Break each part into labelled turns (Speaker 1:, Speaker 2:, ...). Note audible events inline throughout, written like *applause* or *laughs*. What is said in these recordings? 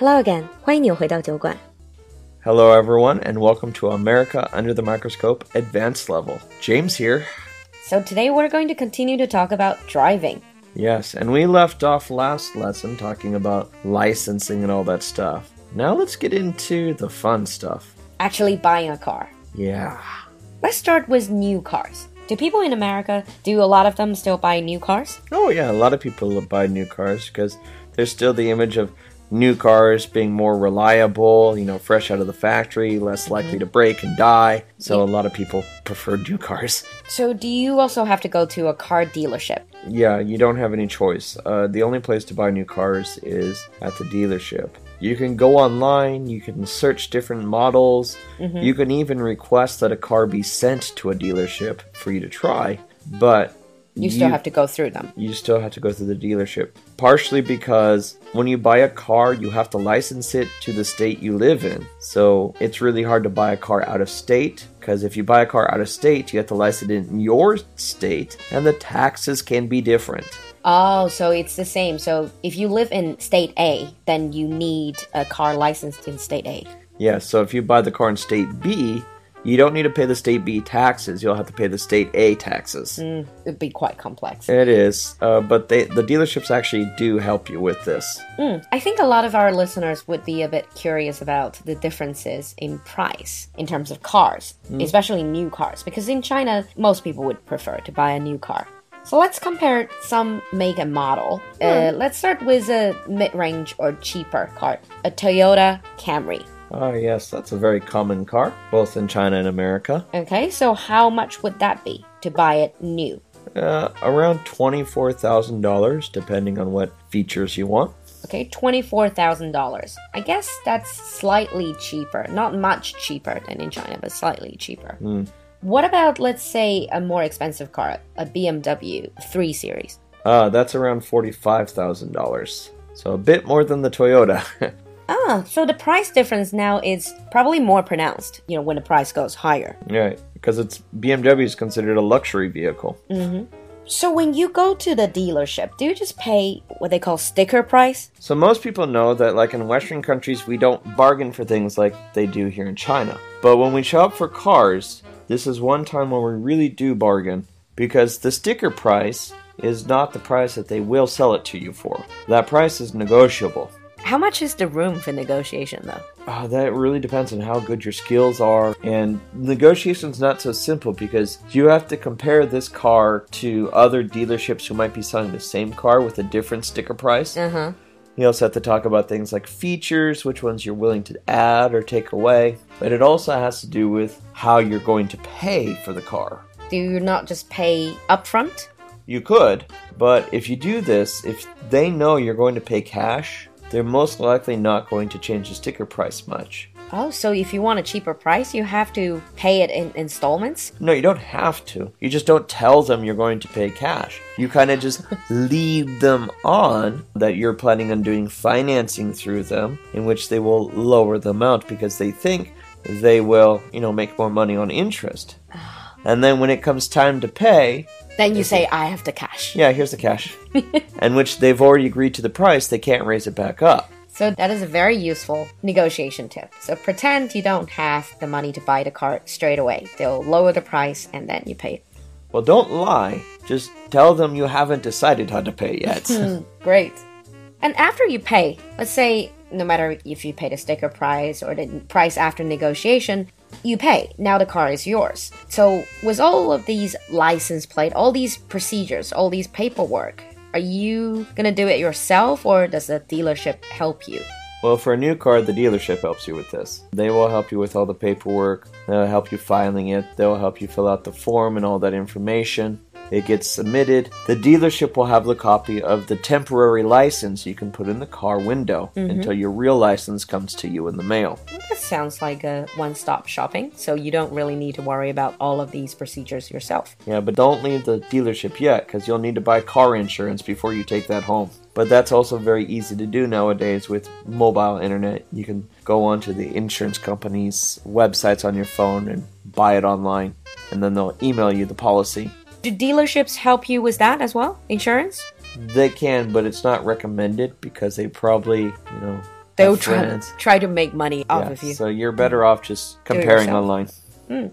Speaker 1: Hello again，欢迎你回到酒馆。
Speaker 2: Hello, everyone, and welcome to America Under the Microscope Advanced Level. James here.
Speaker 1: So today we're going to continue to talk about driving.
Speaker 2: Yes, and we left off last lesson talking about licensing and all that stuff. Now let's get into the fun stuff.
Speaker 1: Actually buying a car.
Speaker 2: Yeah.
Speaker 1: Let's start with new cars. Do people in America, do a lot of them still buy new cars?
Speaker 2: Oh, yeah, a lot of people buy new cars because there's still the image of new cars being more reliable, you know, fresh out of the factory, less likely to break and die. So a lot of people prefer new cars.
Speaker 1: So do you also have to go to a car dealership?
Speaker 2: Yeah, you don't have any choice. Uh, the only place to buy new cars is at the dealership. You can go online, you can search different models, you can even request that a car be sent to a dealership for you to try, but
Speaker 1: You still have to go through them.
Speaker 2: you still have to go through the dealership. Partially because when you buy a car, you have to license it to the state you live in. So it's really hard to buy a car out of state because if you buy a car out of state, you have to license it in your state and the taxes can be different.
Speaker 1: Oh, so it's the same. So if you live in state A, then you need a car licensed in state A.
Speaker 2: Yeah, so if you buy the car in state B, you don't need to pay the state B taxes. You'll have to pay the state A taxes.
Speaker 1: It'd be quite complex.
Speaker 2: It is, uh, but they the dealerships actually do help you with this.
Speaker 1: Mm, I think a lot of our listeners would be a bit curious about the differences in price in terms of cars, especially new cars, because in China, most people would prefer to buy a new car. So let's compare some make and model. Uh, let's start with a mid range or cheaper car, a Toyota Camry.
Speaker 2: Ah, yes, that's a very common car, both in China and America.
Speaker 1: Okay, so how much would that be to buy it new?
Speaker 2: Uh, around twenty-four thousand dollars, depending on what features you want.
Speaker 1: Okay, $24,000. I guess that's slightly cheaper. Not much cheaper than in China, but slightly cheaper. What about, let's say, a more expensive car, a BMW 3 Series?
Speaker 2: Uh, that's around forty-five thousand dollars, so a bit more than the Toyota. *laughs*
Speaker 1: Ah, so the price difference now is probably more pronounced, you know, when the price goes higher.
Speaker 2: right, because it's BMW is considered a luxury vehicle. Mhm.
Speaker 1: So when you go to the dealership, do you just pay what they call sticker price?
Speaker 2: So most people know that like in Western countries we don't bargain for things like they do here in China. But when we shop for cars, this is one time when we really do bargain because the sticker price is not the price that they will sell it to you for. That price is negotiable.
Speaker 1: How much is the room for negotiation, though?
Speaker 2: Uh, that really depends on how good your skills are, and negotiation's not so simple because you have to compare this car to other dealerships who might be selling the same car with a different sticker price.
Speaker 1: Uh huh.
Speaker 2: You also have to talk about things like features, which ones you're willing to add or take away. But it also has to do with how you're going to pay for the car.
Speaker 1: Do you not just pay upfront?
Speaker 2: You could, but if you do this, if they know you're going to pay cash, they're most likely not going to change the sticker price much.
Speaker 1: Oh, so if you want a cheaper price, you have to pay it in installments?
Speaker 2: No, you don't have to. You just don't tell them you're going to pay cash. You kind of just *laughs* lead them on that you're planning on doing financing through them, in which they will lower the amount because they think they will, you know, make more money on interest. *sighs* And then when it comes time to pay,
Speaker 1: Then you say, I have the cash.
Speaker 2: yeah, here's the cash. *laughs* and which they've already agreed to the price, they can't raise it back up.
Speaker 1: So that is a very useful negotiation tip. So pretend you don't have the money to buy the car straight away. They'll lower the price and then you pay.
Speaker 2: Well, don't lie. Just tell them you haven't decided how to pay yet. *laughs*
Speaker 1: Great. And after you pay, let's say no matter if you pay the sticker price or the price after negotiation, you pay. Now the car is yours. So with all of these license plate, all these procedures, all these paperwork, are you gonna do it yourself or does the dealership help you?
Speaker 2: Well, for a new car, the dealership helps you with this. They will help you with all the paperwork, they'll help you filing it, they'll help you fill out the form and all that information. It gets submitted. The dealership will have the copy of the temporary license you can put in the car window mm-hmm. until your real license comes to you in the mail.
Speaker 1: That sounds like a one stop shopping, so you don't really need to worry about all of these procedures yourself.
Speaker 2: Yeah, but don't leave the dealership yet because you'll need to buy car insurance before you take that home. But that's also very easy to do nowadays with mobile internet. You can go onto the insurance company's websites on your phone and buy it online, and then they'll email you the policy.
Speaker 1: Do dealerships help you with that as well? Insurance?
Speaker 2: They can, but it's not recommended because they probably, you know,
Speaker 1: They'll try, try to make money off
Speaker 2: Yeah,
Speaker 1: of you.
Speaker 2: so you're better off just comparing online. Hmm.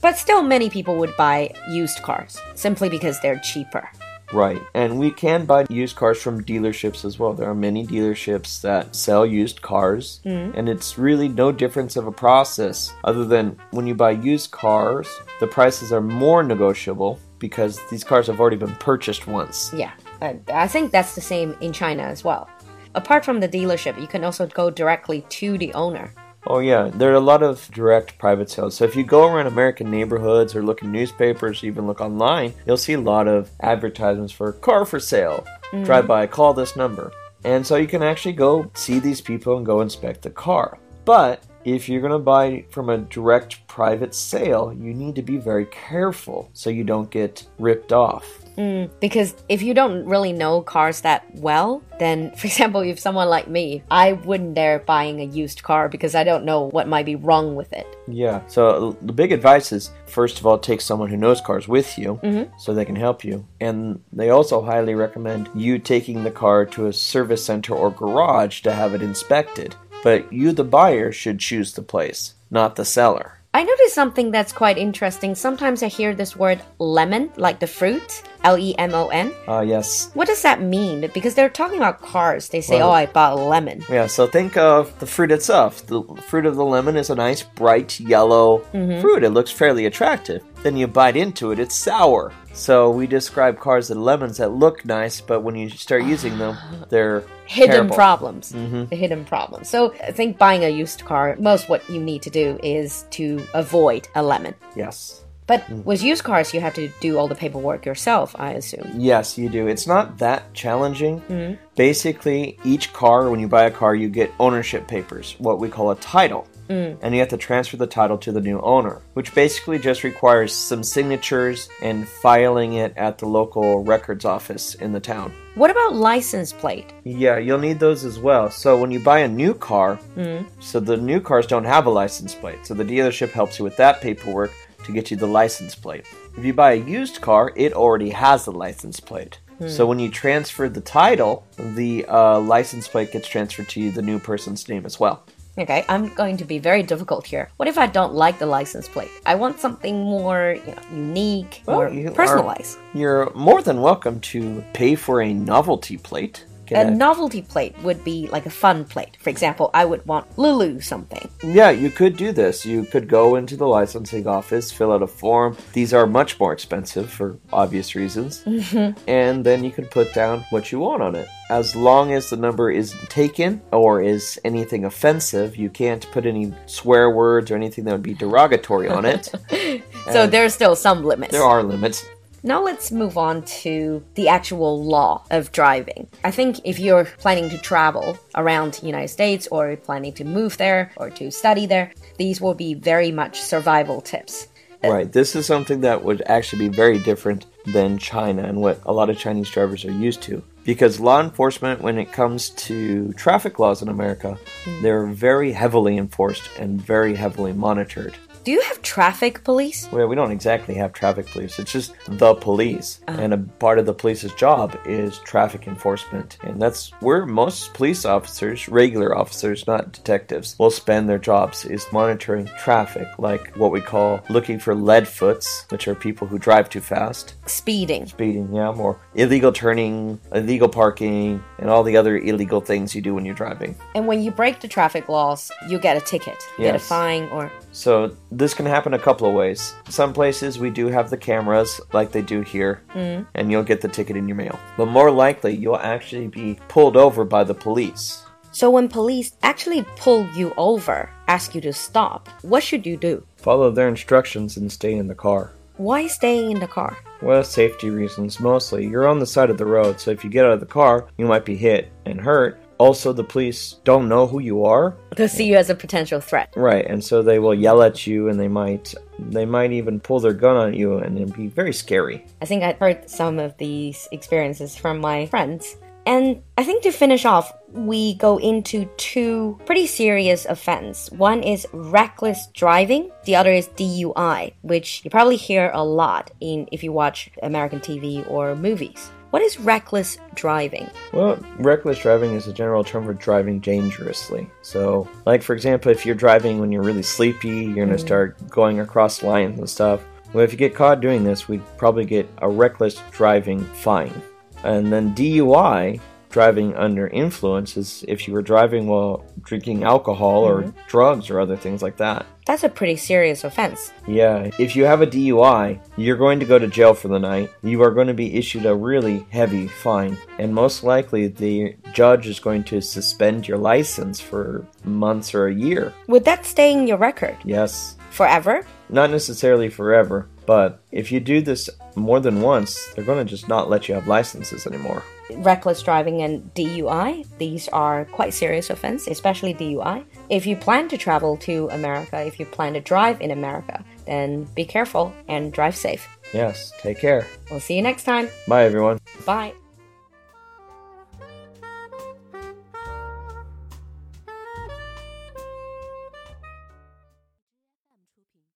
Speaker 1: But still, many people would buy used cars simply because they're cheaper.
Speaker 2: Right. And we can buy used cars from dealerships as well. There are many dealerships that sell used cars, hmm. and it's really no difference of a process other than when you buy used cars, the prices are more negotiable because these cars have already been purchased once.
Speaker 1: Yeah, I, I think that's the same in China as well. Apart from the dealership, you can also go directly to the owner.
Speaker 2: Oh yeah, there are a lot of direct private sales. So if you go around American neighborhoods or look in newspapers, even look online, you'll see a lot of advertisements for car for sale. Mm. Drive by, call this number. And so you can actually go see these people and go inspect the car. But if you're going to buy from a direct private sale, you need to be very careful so you don't get ripped off.
Speaker 1: Mm, because if you don't really know cars that well, then, *laughs* for example, if someone like me, I wouldn't dare buying a used car because I don't know what might be wrong with it.
Speaker 2: Yeah. So the big advice is first of all, take someone who knows cars with you mm-hmm. so they can help you. And they also highly recommend you taking the car to a service center or garage to have it inspected. But you, the buyer, should choose the place, not the seller.
Speaker 1: I noticed something that's quite interesting. Sometimes I hear this word lemon, like the fruit, L E M O N.
Speaker 2: Ah, yes.
Speaker 1: What does that mean? Because they're talking about cars. They say,
Speaker 2: Well-
Speaker 1: oh, I bought a lemon.
Speaker 2: Yeah, so think of the fruit itself. The fruit of the lemon is a nice, bright yellow fruit. It looks fairly attractive. Then you bite into it, it's sour. So we describe cars as lemons that look nice, but when you start using them, they're
Speaker 1: hidden
Speaker 2: terrible.
Speaker 1: problems. Mm-hmm. The hidden problems. So I think buying a used car, most what you need to do is to avoid a lemon.
Speaker 2: Yes.
Speaker 1: But mm. with used cars, you have to do all the paperwork yourself, I assume.
Speaker 2: Yes, you do. It's not that challenging. Mm-hmm. Basically, each car, when you buy a car, you get ownership papers, what we call a title. Mm. And you have to transfer the title to the new owner, which basically just requires some signatures and filing it at the local records office in the town.
Speaker 1: What about license plate?
Speaker 2: Yeah, you'll need those as well. So when you buy a new car, mm. so the new cars don't have a license plate. So the dealership helps you with that paperwork to get you the license plate. If you buy a used car, it already has the license plate. Mm. So when you transfer the title, the uh, license plate gets transferred to you, the new person's name as well.
Speaker 1: Okay, I'm going to be very difficult here. What if I don't like the license plate? I want something more you know, unique,
Speaker 2: Well,
Speaker 1: more
Speaker 2: you are-
Speaker 1: personalized.
Speaker 2: You're more than welcome to pay for a novelty plate.
Speaker 1: A novelty plate would be like a fun plate. For example, I would want Lulu something.
Speaker 2: Yeah, you could do this. You could go into the licensing office, fill out a form. These are much more expensive for obvious reasons. *laughs* Mm-hmm. And then you can put down what you want on it. As long as the number isn't taken or is anything offensive, you can't put any swear words or anything that would be derogatory on it. *laughs*
Speaker 1: So there's still some limits.
Speaker 2: there are limits.
Speaker 1: Now let's move on to the actual law of driving. I think if you're planning to travel around the United States or planning to move there or to study there, these will be very much survival tips.
Speaker 2: Right. This is something that would actually be very different than China and what a lot of Chinese drivers are used to. Because law enforcement, when it comes to traffic laws in America, mm. they're very heavily enforced and very heavily monitored.
Speaker 1: Do you have traffic police?
Speaker 2: Well, we don't exactly have traffic police. It's just the police. Uh-huh. And a part of the police's job is traffic enforcement. And that's where most police officers, regular officers, not detectives, will spend their jobs is monitoring traffic, like what we call looking for lead foots, which are people who drive too fast,
Speaker 1: Speeding.
Speaker 2: speeding, yeah, more illegal turning, illegal parking, and all the other illegal things you do when you're driving.
Speaker 1: And when you break the traffic laws, you get a ticket, you get a fine, or
Speaker 2: So this can happen a couple of ways. Some places we do have the cameras like they do here, mm. and you'll get the ticket in your mail. But more likely, you'll actually be pulled over by the police.
Speaker 1: so when police actually pull you over, ask you to stop, what should you do?
Speaker 2: Follow their instructions and stay in the car.
Speaker 1: Why stay in the car?
Speaker 2: Well, safety reasons mostly. You're on the side of the road, so if you get out of the car, you might be hit and hurt. Also, the police don't know who you are,
Speaker 1: They'll see you as a potential threat.
Speaker 2: right? And so they will yell at you, and they might they might even pull their gun on you, and it'd be very scary.
Speaker 1: I think I've heard some of these experiences from my friends. And I think to finish off, we go into two pretty serious offense. One is reckless driving, the other is DUI, which you probably hear a lot in if you watch American TV or movies. What is reckless driving?
Speaker 2: Well, reckless driving is a general term for driving dangerously. So, like for example, if you're driving when you're really sleepy, you're going to mm-hmm. start going across lines and stuff. Well, if you get caught doing this, we'd probably get a reckless driving fine. And then DUI, driving under influence, is if you were driving while drinking alcohol or mm-hmm. drugs or other things like that.
Speaker 1: That's a pretty serious offense.
Speaker 2: Yeah, if you have a DUI, you're going to go to jail for the night. You are going to be issued a really heavy fine, and most likely the judge is going to suspend your license for months or a year.
Speaker 1: Would that stay in your record
Speaker 2: Yes,
Speaker 1: forever?
Speaker 2: not necessarily forever, but if you do this more than once, they're going to just not let you have licenses anymore.
Speaker 1: Reckless driving and DUI, these are quite serious offense, especially DUI. If you plan to travel to America, if you plan to drive in America, then be careful and drive safe.
Speaker 2: Yes, take care.
Speaker 1: We'll see you next time.
Speaker 2: Bye, everyone.
Speaker 1: Bye.